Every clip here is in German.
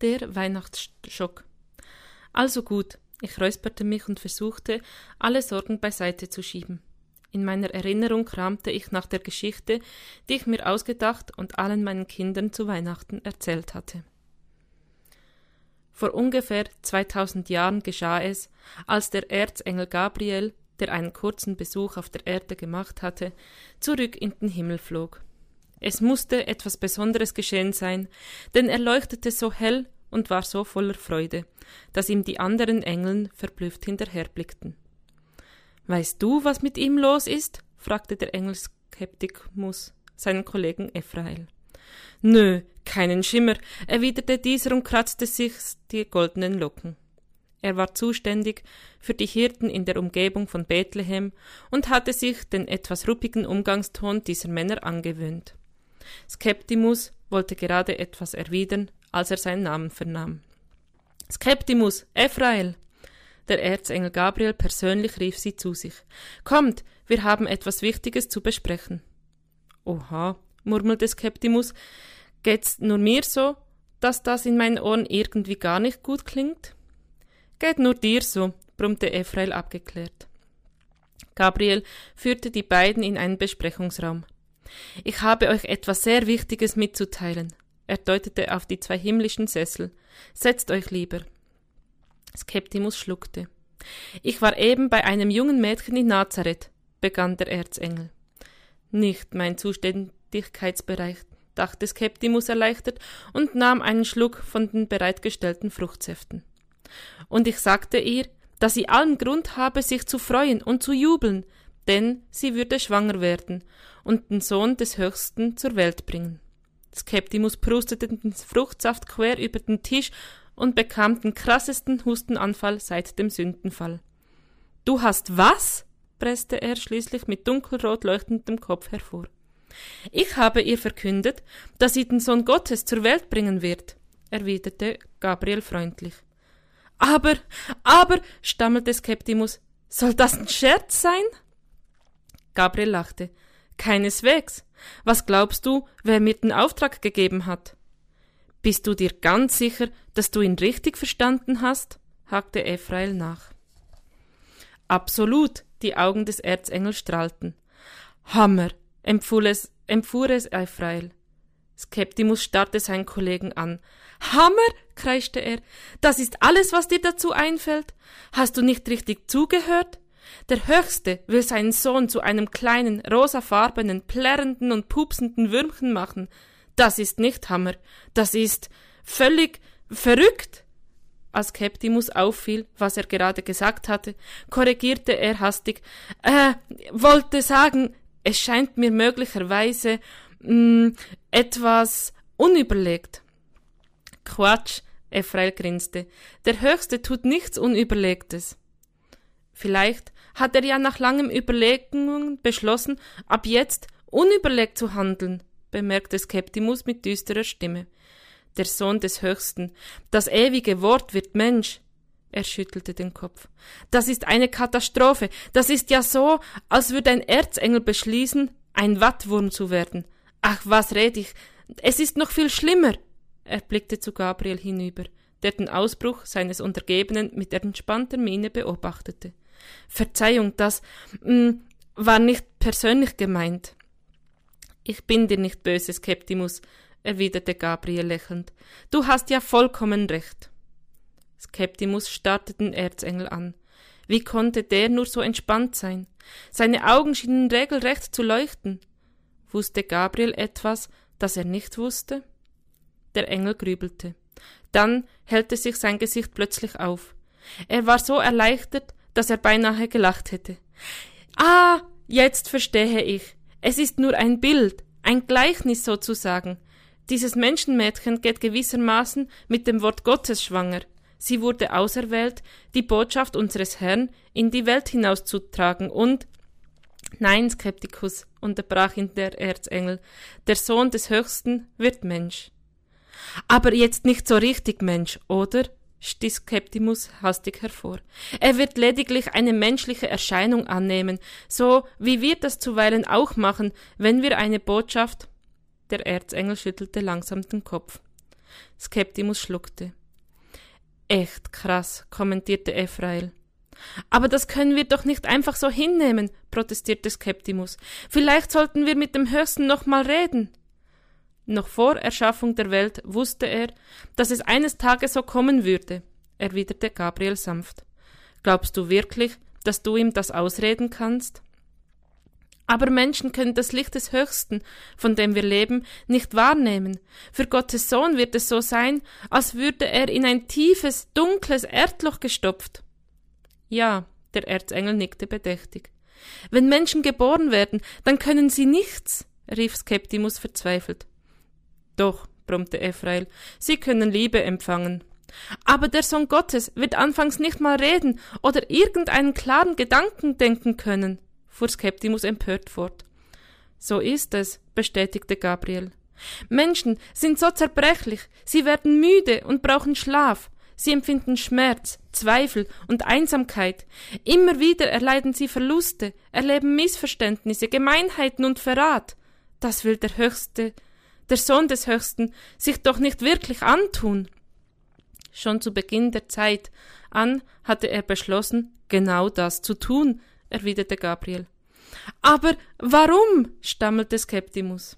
Der Weihnachtsschock. Also gut, ich räusperte mich und versuchte, alle Sorgen beiseite zu schieben. In meiner Erinnerung kramte ich nach der Geschichte, die ich mir ausgedacht und allen meinen Kindern zu Weihnachten erzählt hatte. Vor ungefähr 2000 Jahren geschah es, als der Erzengel Gabriel, der einen kurzen Besuch auf der Erde gemacht hatte, zurück in den Himmel flog. Es musste etwas Besonderes geschehen sein, denn er leuchtete so hell und war so voller Freude, dass ihm die anderen Engeln verblüfft hinterherblickten. Weißt du, was mit ihm los ist? fragte der Engel Skeptikus seinen Kollegen Ephrael. Nö, keinen Schimmer, erwiderte dieser und kratzte sich die goldenen Locken. Er war zuständig für die Hirten in der Umgebung von Bethlehem und hatte sich den etwas ruppigen Umgangston dieser Männer angewöhnt. Skeptimus wollte gerade etwas erwidern, als er seinen Namen vernahm. Skeptimus, Ephrael! Der Erzengel Gabriel persönlich rief sie zu sich. Kommt, wir haben etwas Wichtiges zu besprechen. Oha, murmelte Skeptimus, geht's nur mir so, dass das in meinen Ohren irgendwie gar nicht gut klingt? Geht nur dir so, brummte Ephrael abgeklärt. Gabriel führte die beiden in einen Besprechungsraum. Ich habe euch etwas sehr Wichtiges mitzuteilen. Er deutete auf die zwei himmlischen Sessel. Setzt euch lieber. Skeptimus schluckte. Ich war eben bei einem jungen Mädchen in Nazareth, begann der Erzengel. Nicht mein Zuständigkeitsbereich, dachte Skeptimus erleichtert und nahm einen Schluck von den bereitgestellten Fruchtsäften. Und ich sagte ihr, dass sie allen Grund habe, sich zu freuen und zu jubeln, denn sie würde schwanger werden und den Sohn des Höchsten zur Welt bringen. Skeptimus prustete den Fruchtsaft quer über den Tisch und bekam den krassesten Hustenanfall seit dem Sündenfall. Du hast was? presste er schließlich mit dunkelrot leuchtendem Kopf hervor. Ich habe ihr verkündet, dass sie den Sohn Gottes zur Welt bringen wird, erwiderte Gabriel freundlich. Aber, aber, stammelte Skeptimus, soll das ein Scherz sein? Gabriel lachte. Keineswegs. Was glaubst du, wer mir den Auftrag gegeben hat? Bist du dir ganz sicher, dass du ihn richtig verstanden hast? hakte Ephrael nach. Absolut, die Augen des Erzengels strahlten. Hammer, empfuhr es, empfuhr es Ephrael. Skeptimus starrte seinen Kollegen an. Hammer, kreischte er. Das ist alles, was dir dazu einfällt? Hast du nicht richtig zugehört? Der Höchste will seinen Sohn zu einem kleinen, rosafarbenen, plärrenden und pupsenden Würmchen machen. Das ist nicht Hammer. Das ist völlig verrückt. Als Captimus auffiel, was er gerade gesagt hatte, korrigierte er hastig. Äh, wollte sagen, es scheint mir möglicherweise mh, mm, etwas unüberlegt. Quatsch, Ephrael grinste. Der Höchste tut nichts Unüberlegtes. Vielleicht hat er ja nach langem Überlegungen beschlossen, ab jetzt unüberlegt zu handeln, bemerkte Skeptimus mit düsterer Stimme. Der Sohn des Höchsten, das ewige Wort wird Mensch. Er schüttelte den Kopf. Das ist eine Katastrophe. Das ist ja so, als würde ein Erzengel beschließen, ein Wattwurm zu werden. Ach, was red ich? Es ist noch viel schlimmer. Er blickte zu Gabriel hinüber, der den Ausbruch seines Untergebenen mit entspannter Miene beobachtete. Verzeihung, das mh, mm, war nicht persönlich gemeint. Ich bin dir nicht böse, Skeptimus, erwiderte Gabriel lächelnd. Du hast ja vollkommen recht. Skeptimus starrte den Erzengel an. Wie konnte der nur so entspannt sein? Seine Augen schienen regelrecht zu leuchten. Wusste Gabriel etwas, das er nicht wusste? Der Engel grübelte. Dann hellte sich sein Gesicht plötzlich auf. Er war so erleichtert, dass er beinahe gelacht hätte. Ah, jetzt verstehe ich. Es ist nur ein Bild, ein Gleichnis sozusagen. Dieses Menschenmädchen geht gewissermaßen mit dem Wort Gottes schwanger. Sie wurde auserwählt, die Botschaft unseres Herrn in die Welt hinauszutragen und Nein, Skeptikus, unterbrach ihn der Erzengel, der Sohn des Höchsten wird Mensch. Aber jetzt nicht so richtig Mensch, oder? Stieß Septimus hastig hervor. Er wird lediglich eine menschliche Erscheinung annehmen, so wie wir das zuweilen auch machen, wenn wir eine Botschaft. Der Erzengel schüttelte langsam den Kopf. Skeptimus schluckte. Echt krass, kommentierte Ephrael. Aber das können wir doch nicht einfach so hinnehmen, protestierte Skeptimus. Vielleicht sollten wir mit dem Höchsten noch mal reden. Noch vor Erschaffung der Welt wusste er, dass es eines Tages so kommen würde, erwiderte Gabriel sanft. Glaubst du wirklich, dass du ihm das ausreden kannst? Aber Menschen können das Licht des Höchsten, von dem wir leben, nicht wahrnehmen. Für Gottes Sohn wird es so sein, als würde er in ein tiefes, dunkles Erdloch gestopft. Ja, der Erzengel nickte bedächtig. Wenn Menschen geboren werden, dann können sie nichts, rief Skeptimus verzweifelt. Doch, brummte Ephrael, sie können Liebe empfangen. Aber der Sohn Gottes wird anfangs nicht mal reden oder irgendeinen klaren Gedanken denken können, fuhr Skeptimus empört fort. So ist es, bestätigte Gabriel. Menschen sind so zerbrechlich, sie werden müde und brauchen Schlaf, sie empfinden Schmerz, Zweifel und Einsamkeit. Immer wieder erleiden sie Verluste, erleben Missverständnisse, Gemeinheiten und Verrat. Das will der Höchste der Sohn des Höchsten, sich doch nicht wirklich antun. Schon zu Beginn der Zeit an hatte er beschlossen, genau das zu tun, erwiderte Gabriel. Aber warum? stammelte Skeptimus.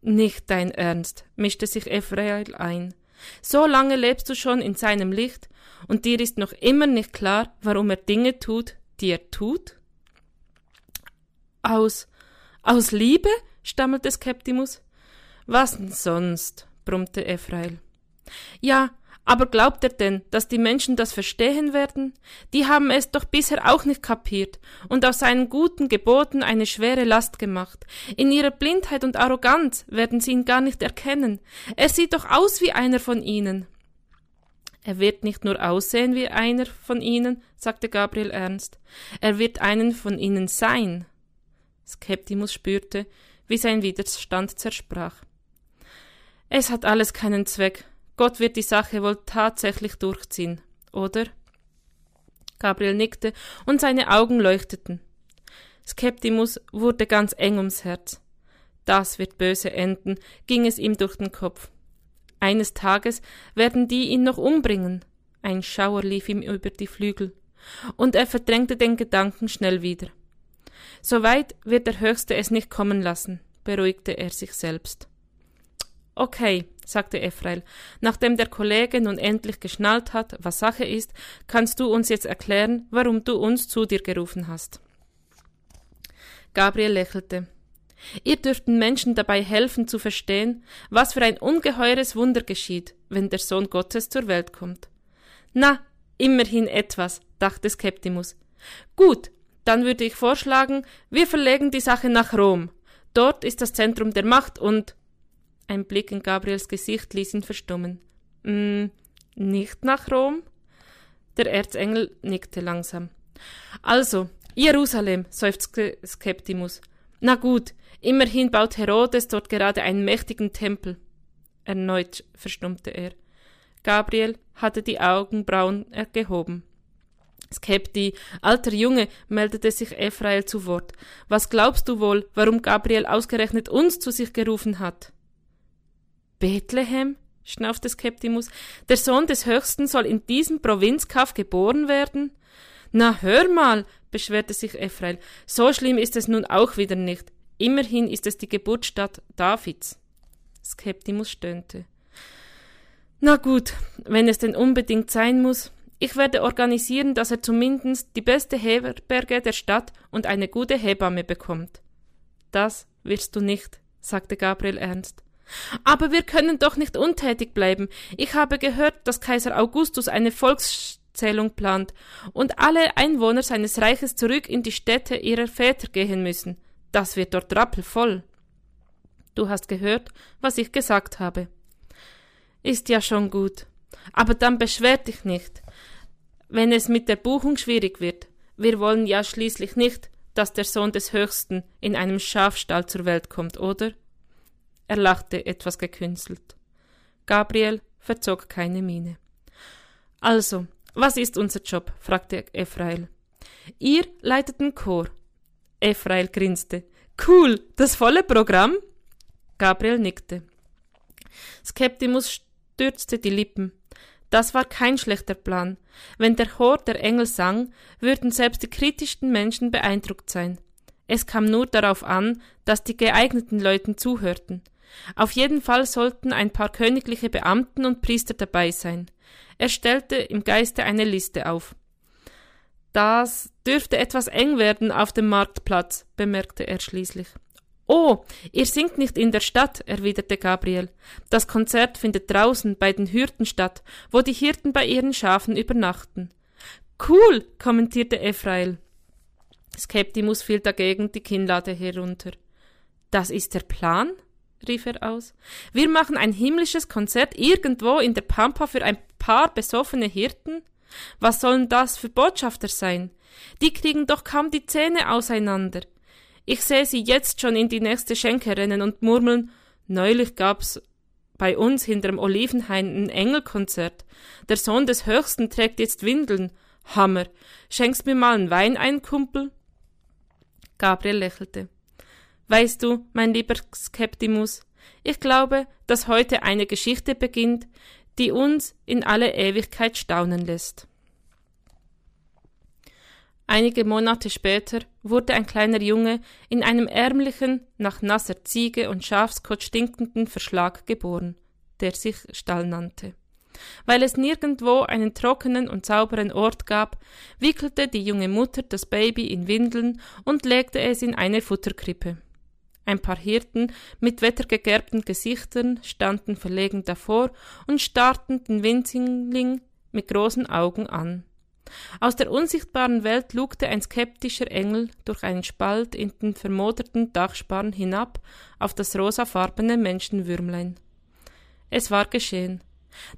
Nicht dein Ernst, mischte sich Ephrael ein. So lange lebst du schon in seinem Licht, und dir ist noch immer nicht klar, warum er Dinge tut, die er tut? Aus aus Liebe? stammelte Skeptimus. Was denn sonst? brummte Ephrael. Ja, aber glaubt er denn, dass die Menschen das verstehen werden? Die haben es doch bisher auch nicht kapiert und aus seinen guten Geboten eine schwere Last gemacht. In ihrer Blindheit und Arroganz werden sie ihn gar nicht erkennen. Er sieht doch aus wie einer von ihnen. Er wird nicht nur aussehen wie einer von ihnen, sagte Gabriel ernst, er wird einen von ihnen sein. Skeptimus spürte, wie sein Widerstand zersprach. Es hat alles keinen Zweck. Gott wird die Sache wohl tatsächlich durchziehen, oder? Gabriel nickte und seine Augen leuchteten. Skeptimus wurde ganz eng ums Herz. Das wird böse enden, ging es ihm durch den Kopf. Eines Tages werden die ihn noch umbringen. Ein Schauer lief ihm über die Flügel, und er verdrängte den Gedanken schnell wieder. So weit wird der Höchste es nicht kommen lassen, beruhigte er sich selbst. Okay, sagte Ephrael, nachdem der Kollege nun endlich geschnallt hat, was Sache ist, kannst du uns jetzt erklären, warum du uns zu dir gerufen hast. Gabriel lächelte. Ihr dürft den Menschen dabei helfen zu verstehen, was für ein ungeheures Wunder geschieht, wenn der Sohn Gottes zur Welt kommt. Na, immerhin etwas, dachte Skeptimus. Gut, dann würde ich vorschlagen, wir verlegen die Sache nach Rom. Dort ist das Zentrum der Macht und ein Blick in Gabriels Gesicht ließ ihn verstummen. Mm, nicht nach Rom? Der Erzengel nickte langsam. Also, Jerusalem, seufzte Skeptimus. Na gut, immerhin baut Herodes dort gerade einen mächtigen Tempel. Erneut verstummte er. Gabriel hatte die Augenbrauen gehoben. Skepti, alter Junge, meldete sich Ephrael zu Wort. Was glaubst du wohl, warum Gabriel ausgerechnet uns zu sich gerufen hat? Bethlehem? schnaufte Skeptimus. Der Sohn des Höchsten soll in diesem Provinzkaff geboren werden? Na, hör mal, beschwerte sich Ephrael. So schlimm ist es nun auch wieder nicht. Immerhin ist es die Geburtsstadt Davids. Skeptimus stöhnte. Na gut, wenn es denn unbedingt sein muss. Ich werde organisieren, dass er zumindest die beste Herberge der Stadt und eine gute Hebamme bekommt. Das wirst du nicht, sagte Gabriel ernst. Aber wir können doch nicht untätig bleiben. Ich habe gehört, dass Kaiser Augustus eine Volkszählung plant und alle Einwohner seines Reiches zurück in die Städte ihrer Väter gehen müssen. Das wird dort rappelvoll. Du hast gehört, was ich gesagt habe. Ist ja schon gut. Aber dann beschwer dich nicht, wenn es mit der Buchung schwierig wird. Wir wollen ja schließlich nicht, dass der Sohn des Höchsten in einem Schafstall zur Welt kommt, oder? Er lachte etwas gekünstelt. Gabriel verzog keine Miene. Also, was ist unser Job? fragte Ephrael. Ihr leitet den Chor. Ephrael grinste. Cool, das volle Programm? Gabriel nickte. Skeptimus dürzte die Lippen. Das war kein schlechter Plan. Wenn der Chor der Engel sang, würden selbst die kritischsten Menschen beeindruckt sein. Es kam nur darauf an, dass die geeigneten Leuten zuhörten. Auf jeden Fall sollten ein paar königliche Beamten und Priester dabei sein. Er stellte im Geiste eine Liste auf. Das dürfte etwas eng werden auf dem Marktplatz, bemerkte er schließlich. Oh, ihr singt nicht in der Stadt, erwiderte Gabriel. Das Konzert findet draußen bei den Hürden statt, wo die Hirten bei ihren Schafen übernachten. Cool, kommentierte Ephrael. Skeptimus fiel dagegen die Kinnlade herunter. Das ist der Plan? Rief er aus. Wir machen ein himmlisches Konzert irgendwo in der Pampa für ein paar besoffene Hirten? Was sollen das für Botschafter sein? Die kriegen doch kaum die Zähne auseinander. Ich sehe sie jetzt schon in die nächste Schenke rennen und murmeln, neulich gab's bei uns hinterm Olivenhain ein Engelkonzert. Der Sohn des Höchsten trägt jetzt Windeln. Hammer. Schenkst mir mal einen Wein ein, Kumpel? Gabriel lächelte. Weißt du, mein lieber Skeptimus, ich glaube, dass heute eine Geschichte beginnt, die uns in alle Ewigkeit staunen lässt. Einige Monate später wurde ein kleiner Junge in einem ärmlichen, nach nasser Ziege und Schafskot stinkenden Verschlag geboren, der sich Stall nannte. Weil es nirgendwo einen trockenen und sauberen Ort gab, wickelte die junge Mutter das Baby in Windeln und legte es in eine Futterkrippe. Ein paar Hirten mit wettergegerbten Gesichtern standen verlegen davor und starrten den Winzling mit großen Augen an. Aus der unsichtbaren Welt lugte ein skeptischer Engel durch einen Spalt in den vermoderten Dachsparren hinab auf das rosafarbene Menschenwürmlein. Es war geschehen.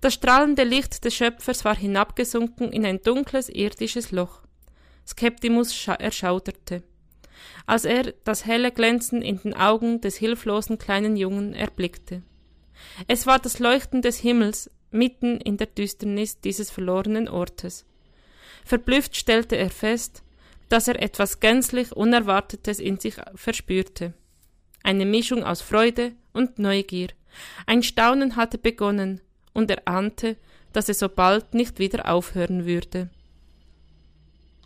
Das strahlende Licht des Schöpfers war hinabgesunken in ein dunkles irdisches Loch. Skeptimus erschauderte als er das helle Glänzen in den Augen des hilflosen kleinen Jungen erblickte. Es war das Leuchten des Himmels mitten in der Düsternis dieses verlorenen Ortes. Verblüfft stellte er fest, dass er etwas gänzlich Unerwartetes in sich verspürte. Eine Mischung aus Freude und Neugier. Ein Staunen hatte begonnen, und er ahnte, dass es so bald nicht wieder aufhören würde.